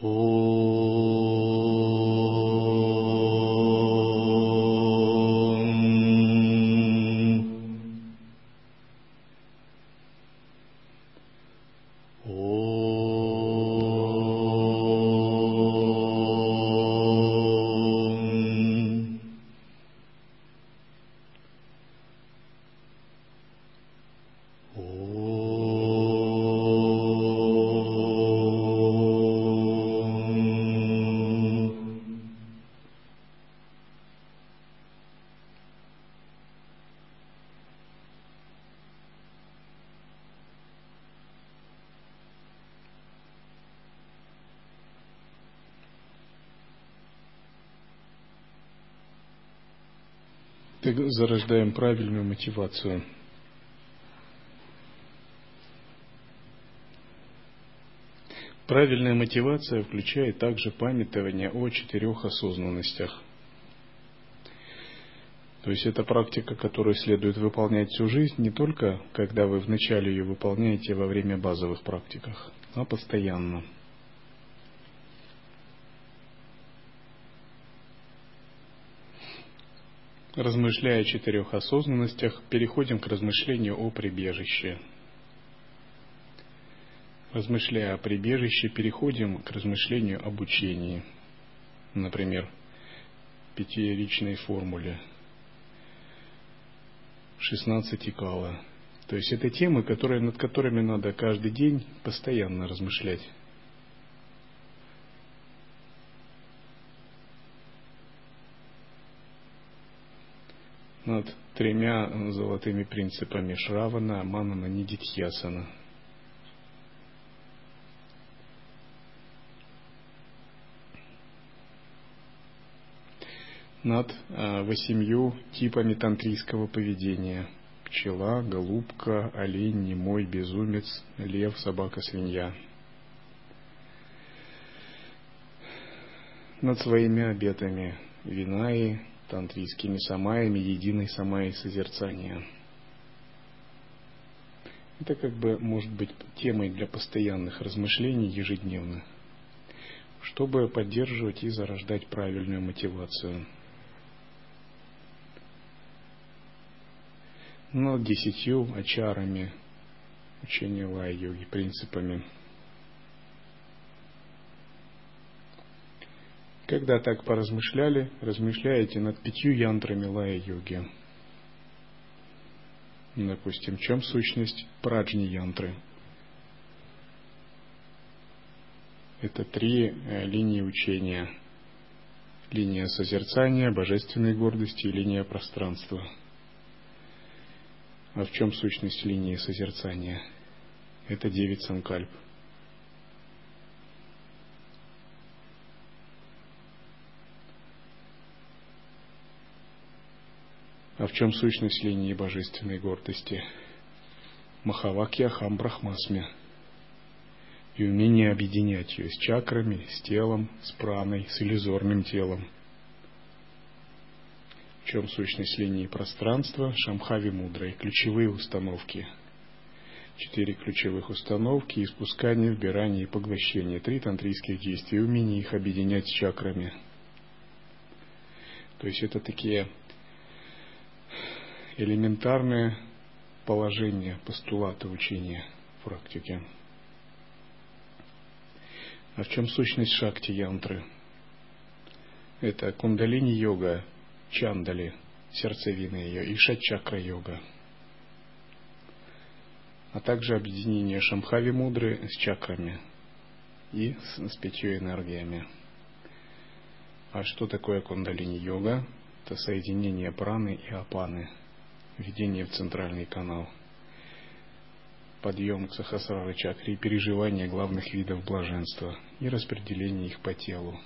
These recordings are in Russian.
Так зарождаем правильную мотивацию. Правильная мотивация включает также памятование о четырех осознанностях. То есть это практика, которую следует выполнять всю жизнь, не только когда вы вначале ее выполняете во время базовых практиках, а постоянно – Размышляя о четырех осознанностях, переходим к размышлению о прибежище. Размышляя о прибежище, переходим к размышлению об учении. Например, пятияричной формуле 16 кала. То есть это темы, которые, над которыми надо каждый день постоянно размышлять. Над тремя золотыми принципами Шравана, Манана, Нидитьясана. над а, восемью типами тантрийского поведения. Пчела, голубка, олень, немой, безумец, лев, собака, свинья. Над своими обетами Винаи, тантрийскими самаями единой самаи созерцания. Это как бы может быть темой для постоянных размышлений ежедневно, чтобы поддерживать и зарождать правильную мотивацию. Над десятью ачарами учения лай-йоги, принципами – Когда так поразмышляли, размышляете над пятью янтрами лая-йоги. Допустим, в чем сущность праджни янтры? Это три э, линии учения. Линия созерцания, божественной гордости и линия пространства. А в чем сущность линии созерцания? Это девять санкальп – А в чем сущность линии божественной гордости? Махавакья Хам Брахмасме. И умение объединять ее с чакрами, с телом, с праной, с иллюзорным телом. В чем сущность линии пространства? Шамхави мудрой. Ключевые установки. Четыре ключевых установки, испускание, вбирание и поглощение. Три тантрийских действия, умение их объединять с чакрами. То есть это такие элементарное положение, постулаты учения практики. А в чем сущность шакти янтры? Это кундалини-йога, чандали, сердцевина ее, и шат-чакра-йога. А также объединение шамхави мудры с чакрами и с, с пятью энергиями. А что такое кундалини-йога? Это соединение праны и апаны – введение в центральный канал, подъем к сахасрары чакре и переживание главных видов блаженства и распределение их по телу.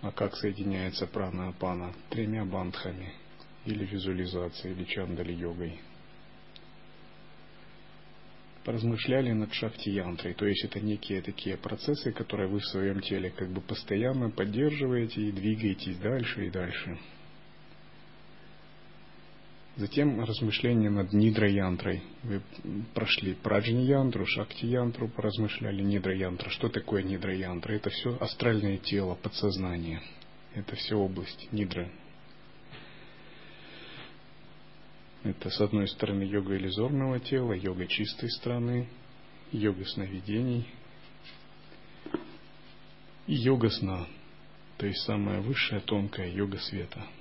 А как соединяется прана апана? Тремя бандхами, или визуализацией, или чандали-йогой – поразмышляли над шахти-янтрой. То есть это некие такие процессы, которые вы в своем теле как бы постоянно поддерживаете и двигаетесь дальше и дальше. Затем размышления над нидра-янтрой. Вы прошли праджни-янтру, шакти-янтру, поразмышляли нидра-янтра. Что такое нидра-янтра? Это все астральное тело, подсознание. Это все область нидра. Это, с одной стороны, йога иллюзорного тела, йога чистой стороны, йога сновидений и йога сна, то есть самая высшая тонкая йога света –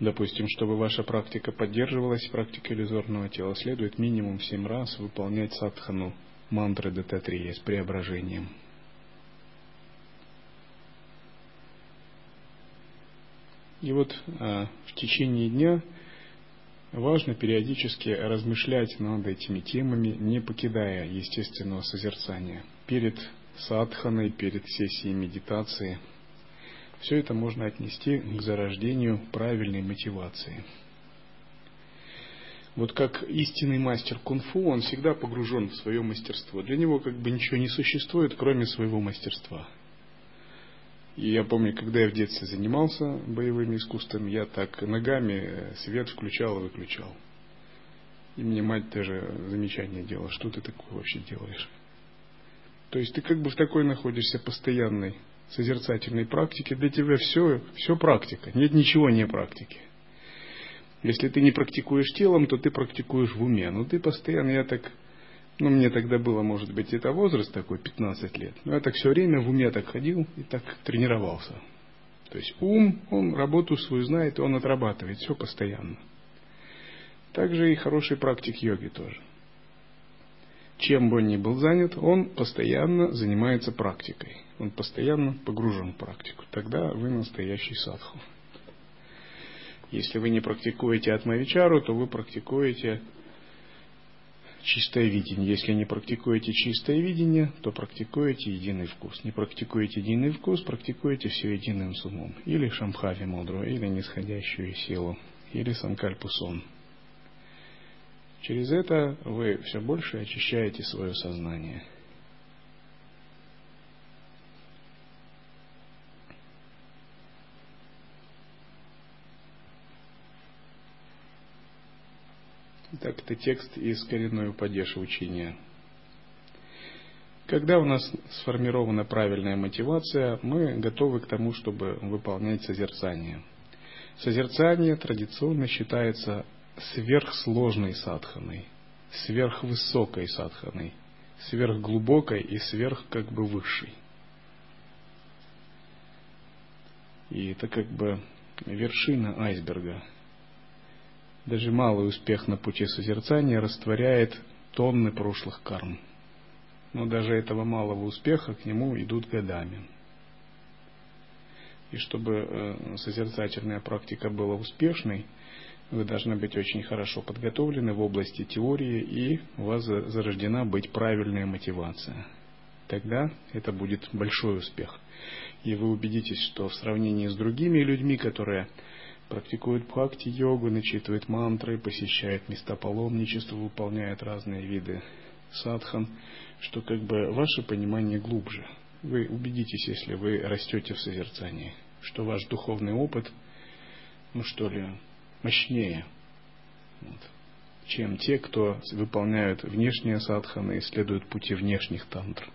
Допустим, чтобы ваша практика поддерживалась, практика иллюзорного тела, следует минимум 7 раз выполнять садхану мантры ДТ-3 с преображением. И вот а, в течение дня важно периодически размышлять над этими темами, не покидая естественного созерцания. Перед садханой, перед сессией медитации – все это можно отнести к зарождению правильной мотивации. Вот как истинный мастер кунг-фу, он всегда погружен в свое мастерство. Для него как бы ничего не существует, кроме своего мастерства. И я помню, когда я в детстве занимался боевыми искусствами, я так ногами свет включал и выключал. И мне мать даже замечание делала, что ты такое вообще делаешь. То есть ты как бы в такой находишься постоянной созерцательной практики, для тебя все, все практика, нет ничего не практики. Если ты не практикуешь телом, то ты практикуешь в уме. Но ты постоянно, я так, ну мне тогда было, может быть, это возраст такой, 15 лет, но я так все время в уме так ходил и так тренировался. То есть ум, он работу свою знает, он отрабатывает все постоянно. Также и хороший практик йоги тоже. Чем бы он ни был занят, он постоянно занимается практикой он постоянно погружен в практику. Тогда вы настоящий садху. Если вы не практикуете атмавичару, то вы практикуете чистое видение. Если не практикуете чистое видение, то практикуете единый вкус. Не практикуете единый вкус, практикуете все единым сумом. Или шамхави мудру, или нисходящую силу, или санкальпусон. Через это вы все больше очищаете свое сознание – Так, это текст из коренной упадеши учения. Когда у нас сформирована правильная мотивация, мы готовы к тому, чтобы выполнять созерцание. Созерцание традиционно считается сверхсложной садханой, сверхвысокой садханой, сверхглубокой и сверх как бы высшей. И это как бы вершина айсберга – даже малый успех на пути созерцания растворяет тонны прошлых карм. Но даже этого малого успеха к нему идут годами. И чтобы э, созерцательная практика была успешной, вы должны быть очень хорошо подготовлены в области теории, и у вас зарождена быть правильная мотивация. Тогда это будет большой успех. И вы убедитесь, что в сравнении с другими людьми, которые практикует бхакти-йогу, начитывает мантры, посещает места паломничества, выполняет разные виды садхан, что как бы ваше понимание глубже. Вы убедитесь, если вы растете в созерцании, что ваш духовный опыт, ну что ли, мощнее, вот, чем те, кто выполняют внешние садханы и следуют пути внешних тантр.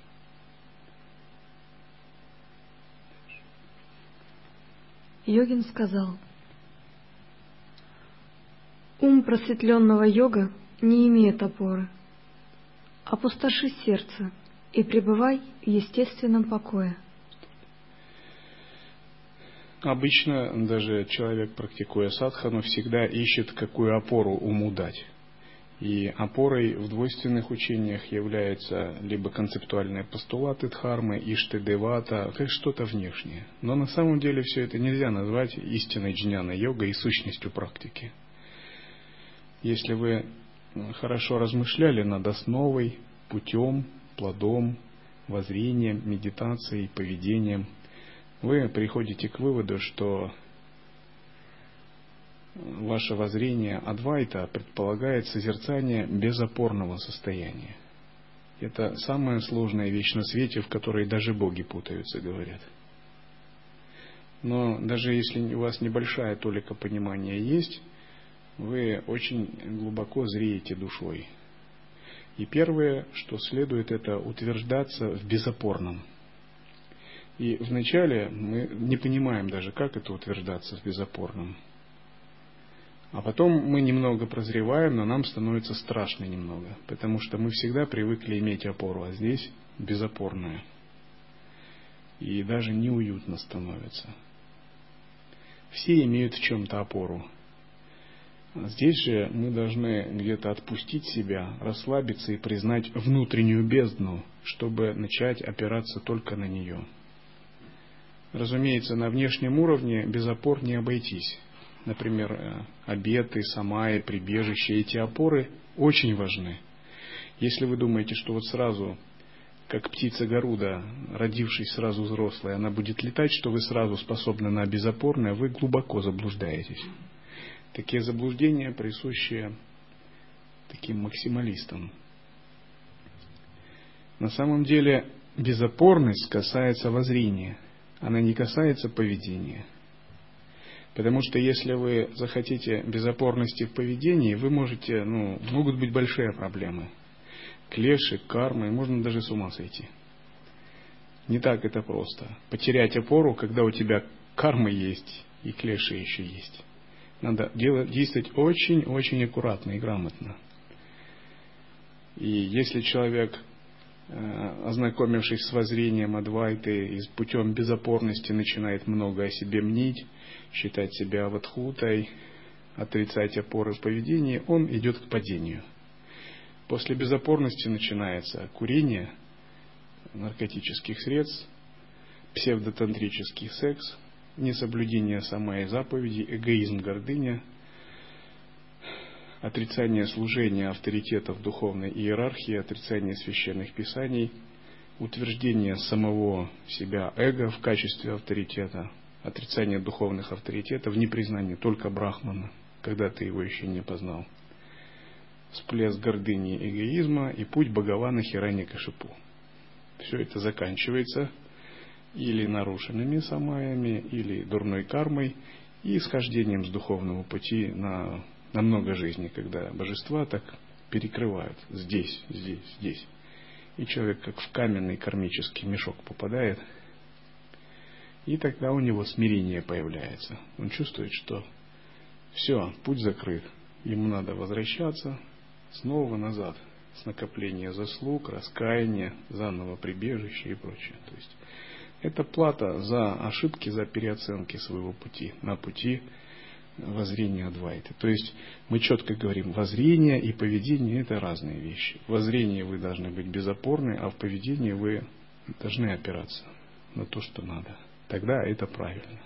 Йогин сказал – Ум просветленного йога не имеет опоры. Опустоши сердце и пребывай в естественном покое. Обычно даже человек, практикуя садхану, всегда ищет, какую опору уму дать. И опорой в двойственных учениях являются либо концептуальные постулаты дхармы, ишты девата, как что-то внешнее. Но на самом деле все это нельзя назвать истинной джняна йога и сущностью практики если вы хорошо размышляли над основой, путем, плодом, воззрением, медитацией, поведением, вы приходите к выводу, что ваше воззрение Адвайта предполагает созерцание безопорного состояния. Это самая сложная вещь на свете, в которой даже боги путаются, говорят. Но даже если у вас небольшая толика понимания есть, вы очень глубоко зреете душой. И первое, что следует, это утверждаться в безопорном. И вначале мы не понимаем даже, как это утверждаться в безопорном. А потом мы немного прозреваем, но нам становится страшно немного, потому что мы всегда привыкли иметь опору, а здесь безопорная. И даже неуютно становится. Все имеют в чем-то опору. Здесь же мы должны где-то отпустить себя, расслабиться и признать внутреннюю бездну, чтобы начать опираться только на нее. Разумеется, на внешнем уровне без опор не обойтись. Например, э, обеты, самаи, прибежище, эти опоры очень важны. Если вы думаете, что вот сразу, как птица Гаруда, родившись сразу взрослой, она будет летать, что вы сразу способны на безопорное, вы глубоко заблуждаетесь. Такие заблуждения присущи таким максималистам. На самом деле безопорность касается воззрения, она не касается поведения. Потому что если вы захотите безопорности в поведении, вы можете, ну, могут быть большие проблемы. Клеши, кармы, можно даже с ума сойти. Не так это просто. Потерять опору, когда у тебя кармы есть и клеши еще есть. Надо делать, действовать очень-очень аккуратно и грамотно. И если человек, э, ознакомившись с воззрением Адвайты и с путем безопорности, начинает много о себе мнить, считать себя аватхутой, отрицать опоры в поведении, он идет к падению. После безопорности начинается курение наркотических средств, псевдотантрический секс, несоблюдение самой заповеди, эгоизм, гордыня, отрицание служения авторитетов духовной иерархии, отрицание священных писаний, утверждение самого себя эго в качестве авторитета, отрицание духовных авторитетов, непризнание только Брахмана, когда ты его еще не познал, всплеск гордыни и эгоизма и путь Бхагавана Хирани Кашипу. Все это заканчивается – или нарушенными самаями, или дурной кармой, и исхождением с духовного пути на, на много жизней, когда божества так перекрывают здесь, здесь, здесь. И человек как в каменный кармический мешок попадает, и тогда у него смирение появляется. Он чувствует, что все, путь закрыт, ему надо возвращаться снова назад, с накопления заслуг, раскаяния, заново прибежище и прочее. То есть это плата за ошибки, за переоценки своего пути, на пути воззрения Адвайты. То есть мы четко говорим, воззрение и поведение это разные вещи. В воззрении вы должны быть безопорны, а в поведении вы должны опираться на то, что надо. Тогда это правильно.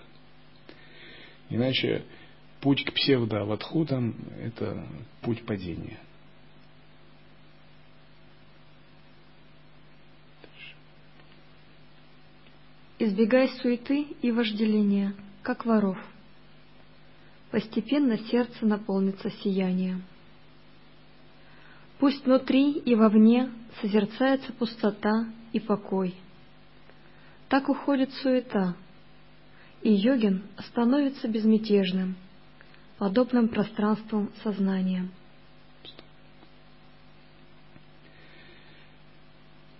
Иначе путь к псевдо-аватхутам – это путь падения. Избегай суеты и вожделения, как воров. Постепенно сердце наполнится сиянием. Пусть внутри и вовне созерцается пустота и покой. Так уходит суета, и йогин становится безмятежным, подобным пространством сознания.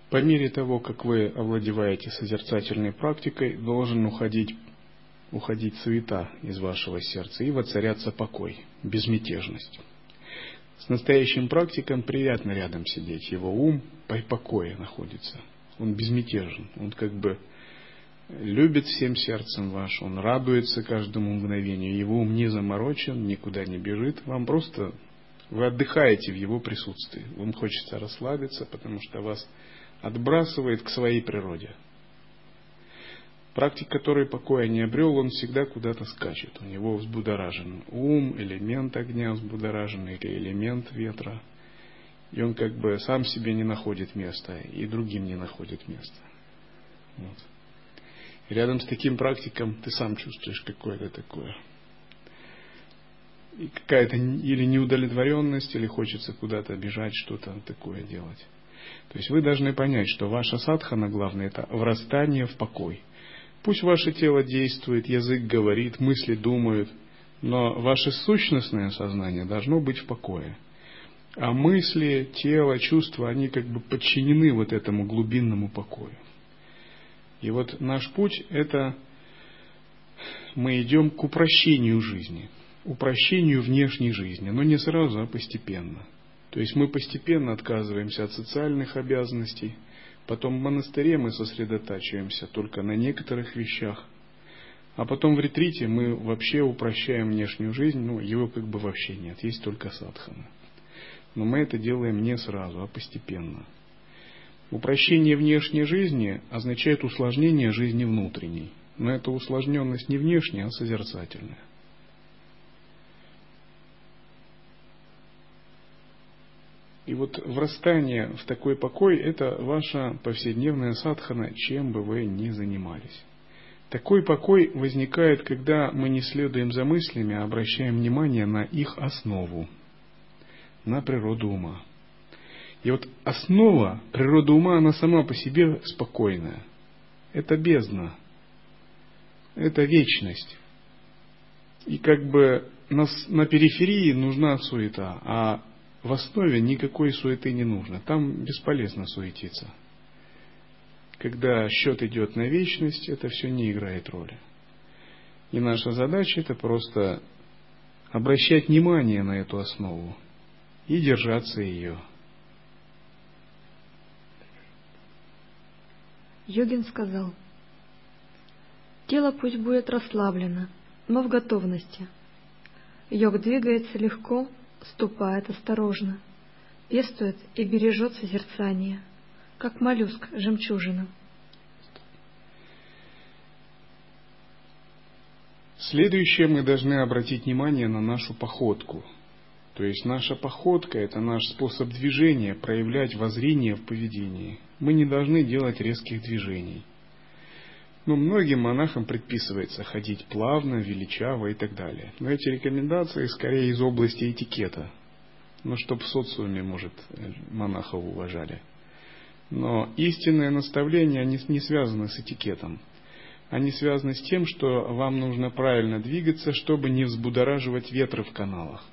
По мере того, как вы овладеваете созерцательной практикой, должен уходить, уходить суета из вашего сердца и воцаряться покой, безмятежность. С настоящим практиком приятно рядом сидеть. Его ум по покое находится. Он безмятежен. Он как бы любит всем сердцем ваш. Он радуется каждому мгновению. Его ум не заморочен, никуда не бежит. Вам просто вы отдыхаете в его присутствии. Вам хочется расслабиться, потому что вас отбрасывает к своей природе. Практик, который покоя не обрел, он всегда куда-то скачет. У него взбудоражен ум, элемент огня взбудоражен или элемент ветра. И он как бы сам себе не находит места, и другим не находит места. Вот. И рядом с таким практиком ты сам чувствуешь какое-то такое. И какая-то или неудовлетворенность, или хочется куда-то бежать, что-то такое делать. То есть вы должны понять, что ваша садхана, главное, это врастание в покой. Пусть ваше тело действует, язык говорит, мысли думают, но ваше сущностное сознание должно быть в покое. А мысли, тело, чувства, они как бы подчинены вот этому глубинному покою. И вот наш путь – это мы идем к упрощению жизни, упрощению внешней жизни, но не сразу, а постепенно. То есть мы постепенно отказываемся от социальных обязанностей, потом в монастыре мы сосредотачиваемся только на некоторых вещах, а потом в ретрите мы вообще упрощаем внешнюю жизнь, ну, его как бы вообще нет, есть только садхана. Но мы это делаем не сразу, а постепенно. Упрощение внешней жизни означает усложнение жизни внутренней. Но эта усложненность не внешняя, а созерцательная. И вот врастание в такой покой – это ваша повседневная садхана, чем бы вы ни занимались. Такой покой возникает, когда мы не следуем за мыслями, а обращаем внимание на их основу, на природу ума. И вот основа природы ума, она сама по себе спокойная. Это бездна, это вечность. И как бы на, периферии нужна суета, а в основе никакой суеты не нужно. Там бесполезно суетиться. Когда счет идет на вечность, это все не играет роли. И наша задача это просто обращать внимание на эту основу и держаться ее. Йогин сказал, тело пусть будет расслаблено, но в готовности. Йог двигается легко, ступает осторожно, пестует и бережет созерцание, как моллюск жемчужину. Следующее мы должны обратить внимание на нашу походку. То есть наша походка – это наш способ движения, проявлять воззрение в поведении – мы не должны делать резких движений. Но многим монахам предписывается ходить плавно, величаво и так далее. Но эти рекомендации скорее из области этикета. Ну, чтобы в социуме, может, монахов уважали. Но истинное наставление, они не связаны с этикетом. Они связаны с тем, что вам нужно правильно двигаться, чтобы не взбудораживать ветры в каналах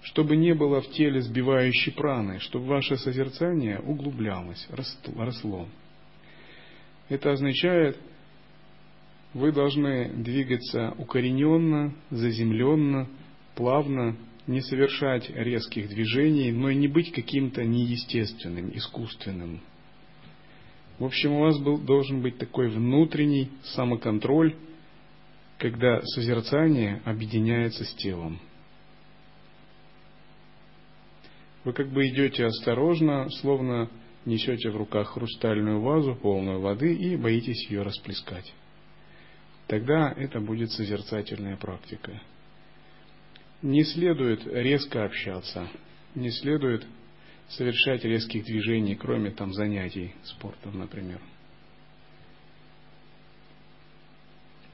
чтобы не было в теле сбивающей праны, чтобы ваше созерцание углублялось, росло. Это означает, вы должны двигаться укорененно, заземленно, плавно, не совершать резких движений, но и не быть каким-то неестественным, искусственным. В общем, у вас был, должен быть такой внутренний самоконтроль, когда созерцание объединяется с телом. Вы как бы идете осторожно, словно несете в руках хрустальную вазу, полную воды, и боитесь ее расплескать. Тогда это будет созерцательная практика. Не следует резко общаться, не следует совершать резких движений, кроме там занятий спортом, например.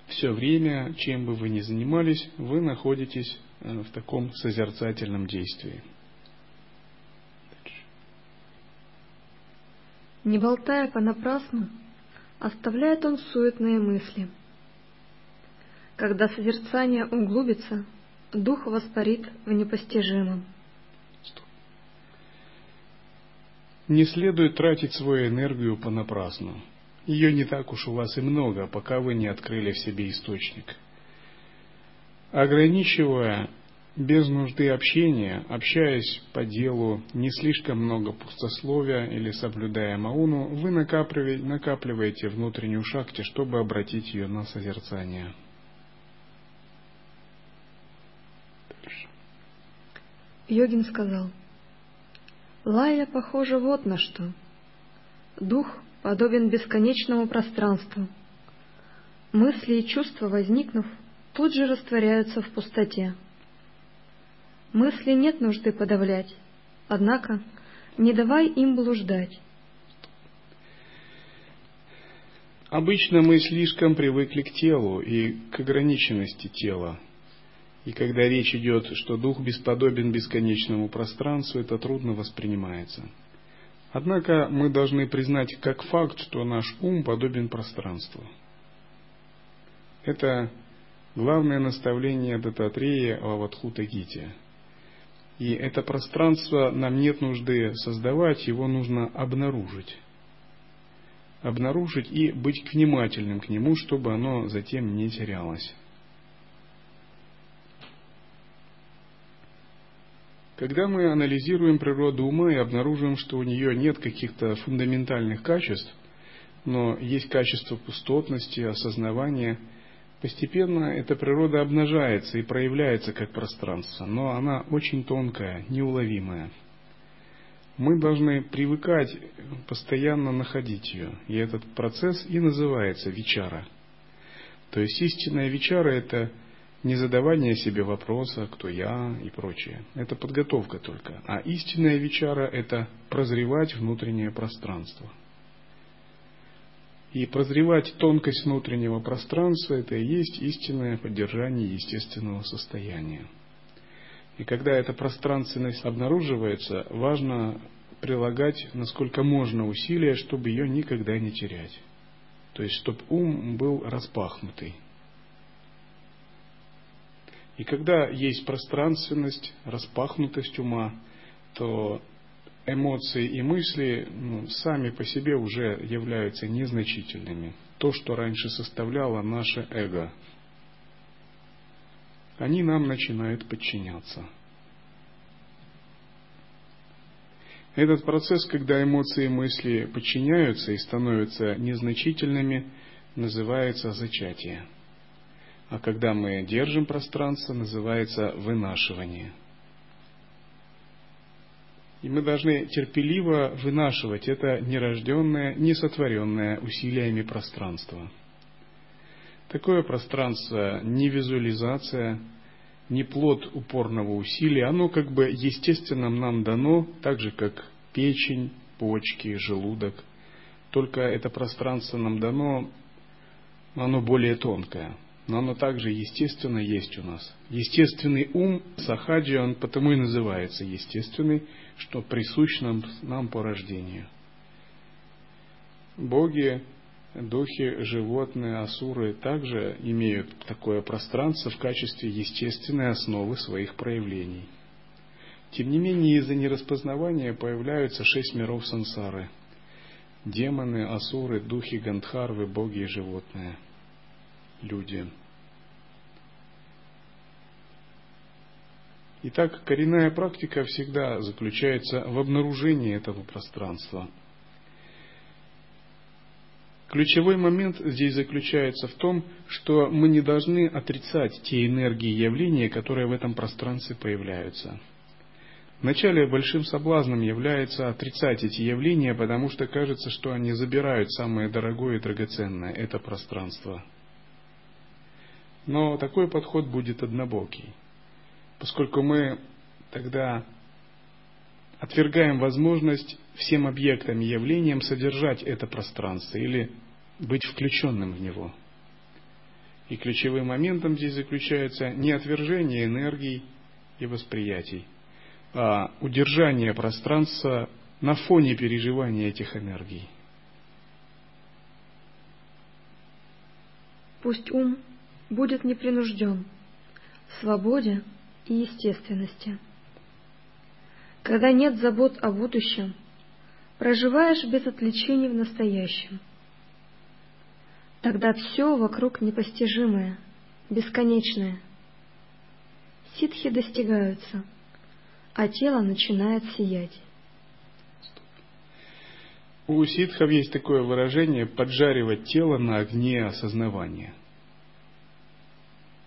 Все время, чем бы вы ни занимались, вы находитесь э, в таком созерцательном действии – Не болтая понапрасну, оставляет он суетные мысли. Когда созерцание углубится, дух воспарит в непостижимом. Не следует тратить свою энергию понапрасну. Ее не так уж у вас и много, пока вы не открыли в себе источник. Ограничивая без нужды общения, общаясь по делу, не слишком много пустословия или соблюдая мауну, вы накапливаете, внутреннюю шакти, чтобы обратить ее на созерцание. Йогин сказал, Лая похожа вот на что. Дух подобен бесконечному пространству. Мысли и чувства, возникнув, тут же растворяются в пустоте. Мысли нет нужды подавлять, однако не давай им блуждать. Обычно мы слишком привыкли к телу и к ограниченности тела. И когда речь идет, что дух бесподобен бесконечному пространству, это трудно воспринимается. Однако мы должны признать как факт, что наш ум подобен пространству. Это главное наставление Дататрея Аватхута Гити. И это пространство нам нет нужды создавать, его нужно обнаружить. Обнаружить и быть внимательным к нему, чтобы оно затем не терялось. Когда мы анализируем природу ума и обнаруживаем, что у нее нет каких-то фундаментальных качеств, но есть качество пустотности, осознавания, постепенно эта природа обнажается и проявляется как пространство, но она очень тонкая, неуловимая. Мы должны привыкать постоянно находить ее, и этот процесс и называется вечара. То есть истинная вечара – это – не задавание себе вопроса, кто я и прочее. Это подготовка только. А истинная вечара – это прозревать внутреннее пространство. И прозревать тонкость внутреннего пространства – это и есть истинное поддержание естественного состояния. И когда эта пространственность обнаруживается, важно прилагать насколько можно усилия, чтобы ее никогда не терять. То есть, чтобы ум был распахнутый. И когда есть пространственность, распахнутость ума, то эмоции и мысли ну, сами по себе уже являются незначительными. То, что раньше составляло наше эго, они нам начинают подчиняться. Этот процесс, когда эмоции и мысли подчиняются и становятся незначительными, называется зачатие – а когда мы держим пространство, называется вынашивание. И мы должны терпеливо вынашивать это нерожденное, несотворенное усилиями пространство. Такое пространство не визуализация, не плод упорного усилия, оно как бы естественно нам дано, так же как печень, почки, желудок. Только это пространство нам дано, оно более тонкое – но оно также естественно есть у нас. Естественный ум, сахаджи, он потому и называется естественный, что присущ нам, нам по рождению. Боги, духи, животные, асуры также имеют такое пространство в качестве естественной основы своих проявлений. Тем не менее, из-за нераспознавания появляются шесть миров сансары. Демоны, асуры, духи, гандхарвы, боги и животные – люди. Итак, коренная практика всегда заключается в обнаружении этого пространства. Ключевой момент здесь заключается в том, что мы не должны отрицать те энергии и явления, которые в этом пространстве появляются. Вначале большим соблазном является отрицать эти явления, потому что кажется, что они забирают самое дорогое и драгоценное – это пространство – но такой подход будет однобокий, поскольку мы тогда отвергаем возможность всем объектам и явлениям содержать это пространство или быть включенным в него. И ключевым моментом здесь заключается не отвержение энергий и восприятий, а удержание пространства на фоне переживания этих энергий. Пусть ум будет непринужден, в свободе и естественности. Когда нет забот о будущем, проживаешь без отвлечений в настоящем. Тогда все вокруг непостижимое, бесконечное. Ситхи достигаются, а тело начинает сиять. У ситхов есть такое выражение «поджаривать тело на огне осознавания».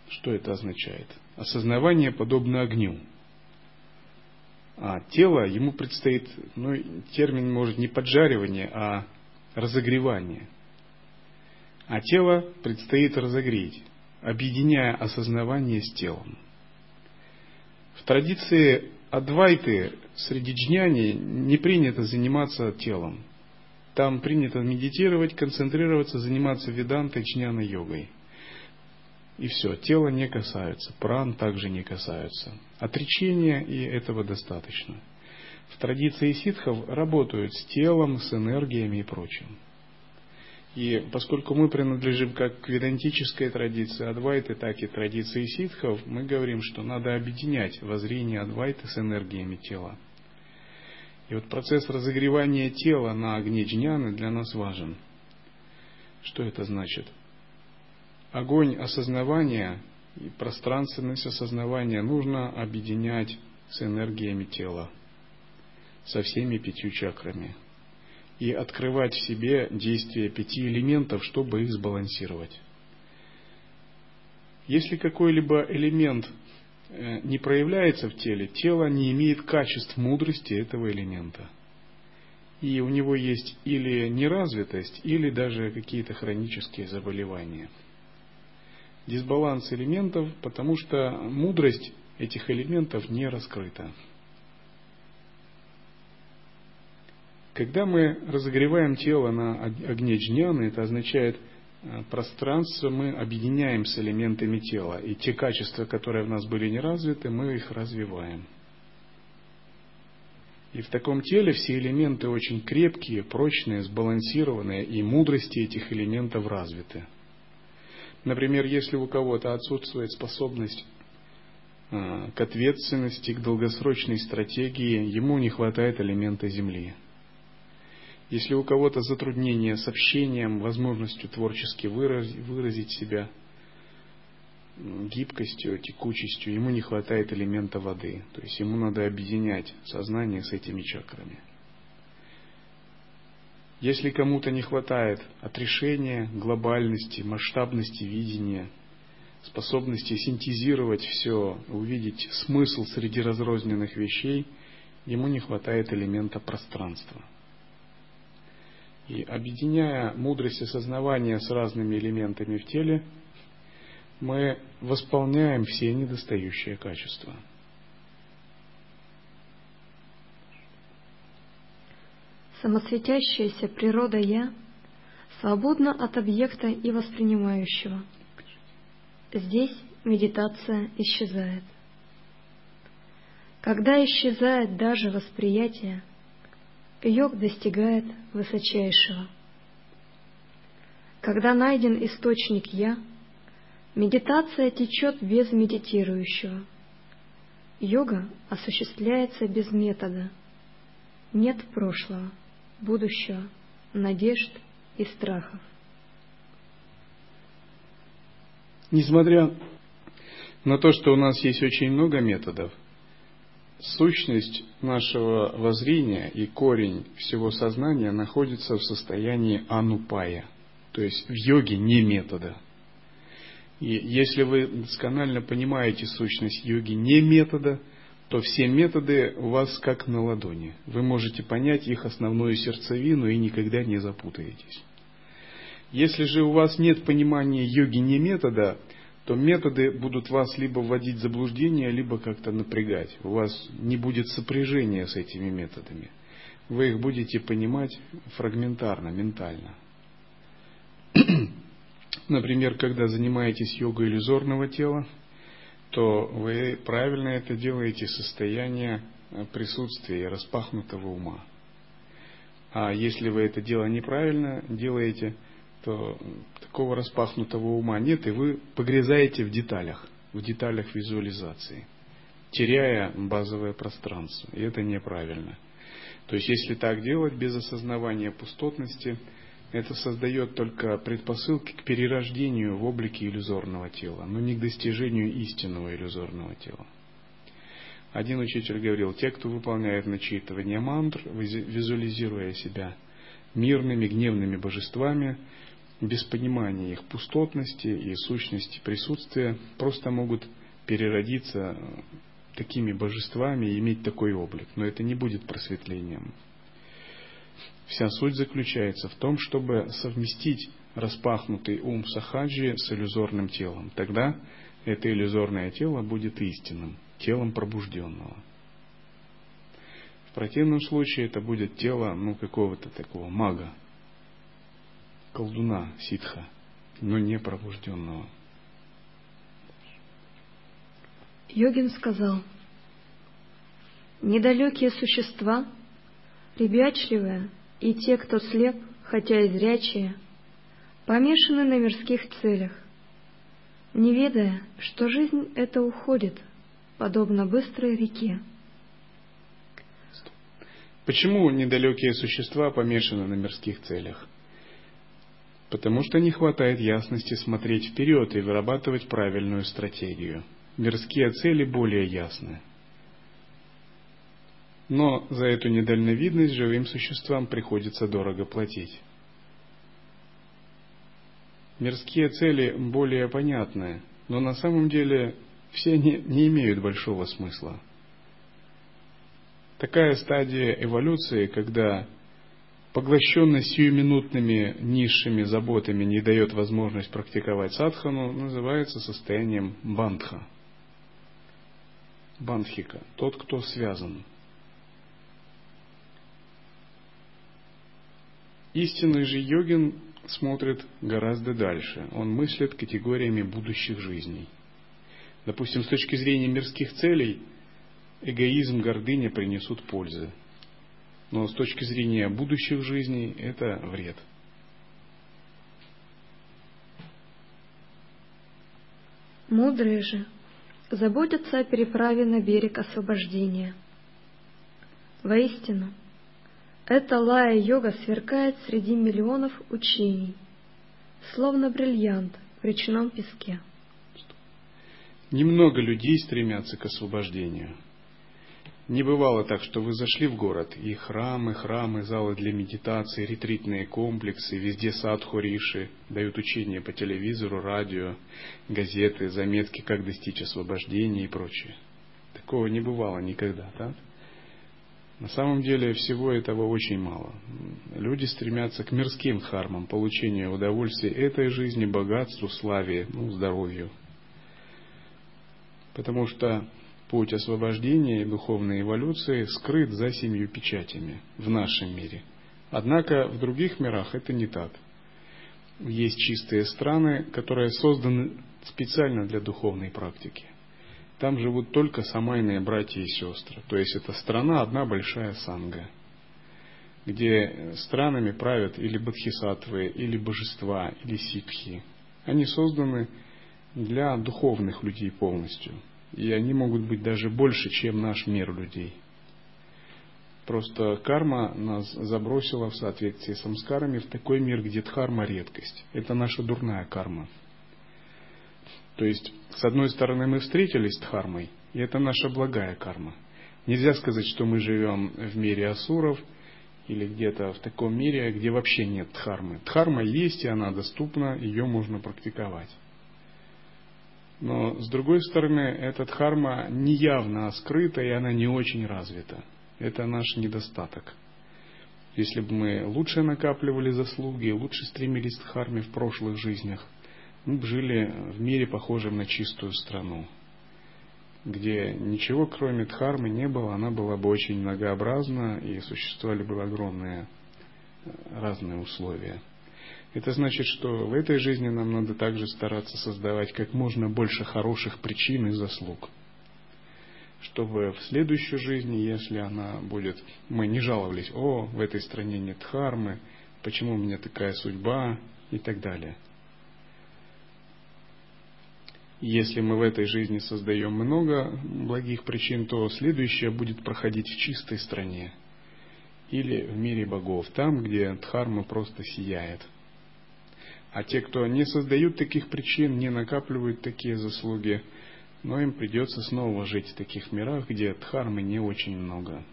Что это означает? Осознавание подобно огню. А тело, ему предстоит, ну, термин может не поджаривание, а разогревание. А тело предстоит разогреть, объединяя осознавание с телом. В традиции Адвайты среди джняни не принято заниматься телом. Там принято медитировать, концентрироваться, заниматься ведантой, джняной йогой. И все, тело не касается, пран также не касаются. Отречения и этого достаточно. в традиции ситхов работают с телом, с энергиями и прочим. И поскольку мы принадлежим как к ведантической традиции Адвайты, так и традиции ситхов, мы говорим, что надо объединять воззрение Адвайты с энергиями тела. И вот процесс разогревания тела на огне джняны для нас важен. Что это значит? Огонь осознавания и пространственность осознавания нужно объединять с энергиями тела, со всеми пятью чакрами, и открывать в себе действие пяти элементов, чтобы их сбалансировать. Если какой-либо элемент Э, не проявляется в теле, тело не имеет качеств мудрости этого элемента. И у него есть или неразвитость, или даже какие-то хронические заболевания. Дисбаланс элементов, потому что мудрость этих элементов не раскрыта. Когда мы разогреваем тело на огне джняны, это означает – Э, пространство мы объединяем с элементами тела, и те качества, которые в нас были не развиты, мы их развиваем. И в таком теле все элементы очень крепкие, прочные, сбалансированные, и мудрости этих элементов развиты. Например, если у кого-то отсутствует способность э, к ответственности, к долгосрочной стратегии, ему не хватает элемента Земли – если у кого-то затруднения с общением, возможностью творчески выразить себя, гибкостью, текучестью, ему не хватает элемента воды. То есть ему надо объединять сознание с этими чакрами. Если кому-то не хватает отрешения, глобальности, масштабности видения, способности синтезировать все, увидеть смысл среди разрозненных вещей, ему не хватает элемента пространства – и объединяя мудрость и сознавание с разными элементами в теле, мы восполняем все недостающие качества. Самосветящаяся природа «Я» свободна от объекта и воспринимающего. Здесь медитация исчезает. Когда исчезает даже восприятие – йог достигает высочайшего. Когда найден источник «я», медитация течет без медитирующего. Йога осуществляется без метода. Нет прошлого, будущего, надежд и страхов. Несмотря на то, что у нас есть очень много методов – сущность нашего воззрения и корень всего сознания находится в состоянии анупая, то есть в йоге не метода. И если вы досконально понимаете сущность йоги не метода, то все методы у вас как на ладони. Вы можете понять их основную сердцевину и никогда не запутаетесь. Если же у вас нет понимания йоги не метода, то методы будут вас либо вводить в заблуждение, либо как-то напрягать. У вас не будет сопряжения с этими методами. Вы их будете понимать фрагментарно, ментально. Например, когда занимаетесь йогой иллюзорного тела, то вы правильно это делаете в состоянии присутствия распахнутого ума. А если вы это дело неправильно делаете – что такого распахнутого ума нет, и вы погрязаете в деталях, в деталях визуализации, теряя базовое пространство. И это неправильно. То есть, если так делать без осознавания пустотности, это создает только предпосылки к перерождению в облике иллюзорного тела, но не к достижению истинного иллюзорного тела. Один учитель говорил, те, кто выполняет начитывание мантр, визуализируя себя мирными, гневными божествами, без понимания их пустотности и сущности присутствия, просто могут переродиться такими божествами и иметь такой облик. Но это не будет просветлением. Вся суть заключается в том, чтобы совместить распахнутый ум сахаджи с иллюзорным телом. Тогда это иллюзорное тело будет истинным, телом пробужденного. В противном случае это будет тело ну, какого-то такого мага, колдуна ситха, но не пробужденного. Йогин сказал, недалекие существа, ребячливые и те, кто слеп, хотя и зрячие, помешаны на мирских целях, не ведая, что жизнь эта уходит, подобно быстрой реке. Почему недалекие существа помешаны на мирских целях? Потому что не хватает ясности смотреть вперед и вырабатывать правильную стратегию. Мирские цели более ясны. Но за эту недальновидность живым существам приходится дорого платить. Мирские цели более понятны, но на самом деле все они не имеют большого смысла. Такая стадия эволюции, когда поглощенность сиюминутными низшими заботами не дает возможность практиковать садхану, называется состоянием бандха. Бандхика, тот, кто связан. Истинный же йогин смотрит гораздо дальше. Он мыслит категориями будущих жизней. Допустим, с точки зрения мирских целей – эгоизм, гордыня принесут пользы. Но с точки зрения будущих жизней это вред. Мудрые же заботятся о переправе на берег освобождения. Воистину, эта лая-йога сверкает среди миллионов учений, словно бриллиант в речном песке. Немного людей стремятся к освобождению – не бывало так, что вы зашли в город, и храмы, храмы, залы для медитации, ретритные комплексы, везде садху риши, дают учения по телевизору, радио, газеты, заметки, как достичь освобождения и прочее. Такого не бывало никогда, да? На самом деле всего этого очень мало. Люди стремятся к мирским хармам, получению удовольствия этой жизни, богатству, славе, ну, здоровью. Потому что Путь освобождения и духовной эволюции скрыт за семью печатями в нашем мире. Однако в других мирах это не так. Есть чистые страны, которые созданы специально для духовной практики. Там живут только самайные братья и сестры. То есть это страна одна большая санга, где странами правят или бодхисаттвы, или божества, или ситхи. Они созданы для духовных людей полностью – и они могут быть даже больше, чем наш мир людей. Просто карма нас забросила в соответствии с самскарами в такой мир, где дхарма редкость. Это наша дурная карма. То есть, с одной стороны, мы встретились с дхармой, и это наша благая карма. Нельзя сказать, что мы живем в мире асуров или где-то в таком мире, где вообще нет дхармы. Дхарма есть, и она доступна, ее можно практиковать. Но, с другой стороны, эта дхарма неявно скрыта, и она не очень развита. Это наш недостаток. Если бы мы лучше накапливали заслуги, лучше стремились к дхарме в прошлых жизнях, мы бы жили в мире, похожем на чистую страну, где ничего кроме дхармы не было, она была бы очень многообразна и существовали бы огромные э, разные условия. Это значит, что в этой жизни нам надо также стараться создавать как можно больше хороших причин и заслуг. Чтобы в следующей жизни, если она будет, мы не жаловались, о, в этой стране нет хармы, почему у меня такая судьба и так далее. Если мы в этой жизни создаем много благих причин, то следующая будет проходить в чистой стране или в мире богов, там, где дхарма просто сияет – а те, кто не создают таких причин, не накапливают такие заслуги, но им придется снова жить в таких мирах, где дхармы не очень много.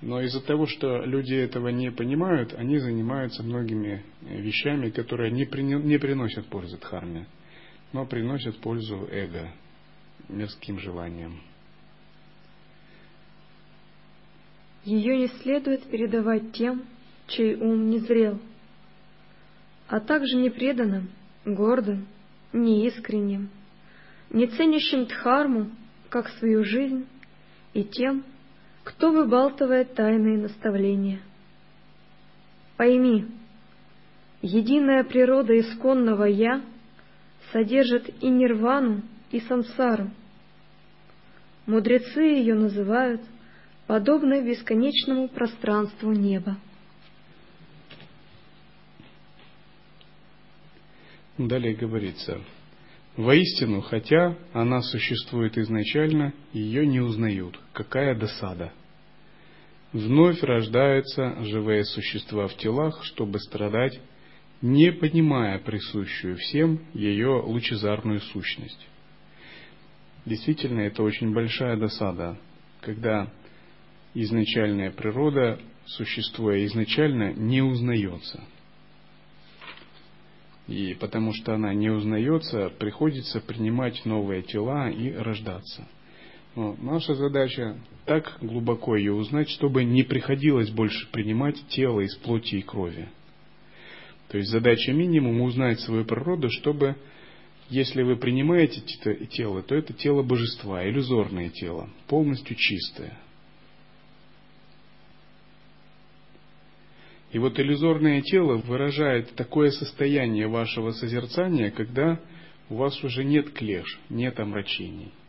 Но из-за того, что люди этого не понимают, они занимаются многими вещами, которые не приносят пользы дхарме, но приносят пользу эго, мирским желаниям. Ее не следует передавать тем, чей ум не зрел – а также непреданным, гордым, неискренним, не ценящим Дхарму, как свою жизнь, и тем, кто выбалтывает тайные наставления. Пойми, единая природа исконного «Я» содержит и нирвану, и сансару. Мудрецы ее называют подобной бесконечному пространству неба. Далее говорится, воистину, хотя она существует изначально, ее не узнают. Какая досада! Вновь рождаются живые существа в телах, чтобы страдать, не понимая присущую всем ее лучезарную сущность. Действительно, это очень большая досада, когда изначальная природа, существуя изначально, не узнается – и потому что она не узнается, приходится принимать новые тела и рождаться. Но наша задача так глубоко ее узнать, чтобы не приходилось больше принимать тело из плоти и крови. То есть задача минимум узнать свою природу, чтобы, если вы принимаете тело, то это тело божества, иллюзорное тело, полностью чистое. И вот иллюзорное тело выражает такое состояние вашего созерцания, когда у вас уже нет клеш, нет омрачений –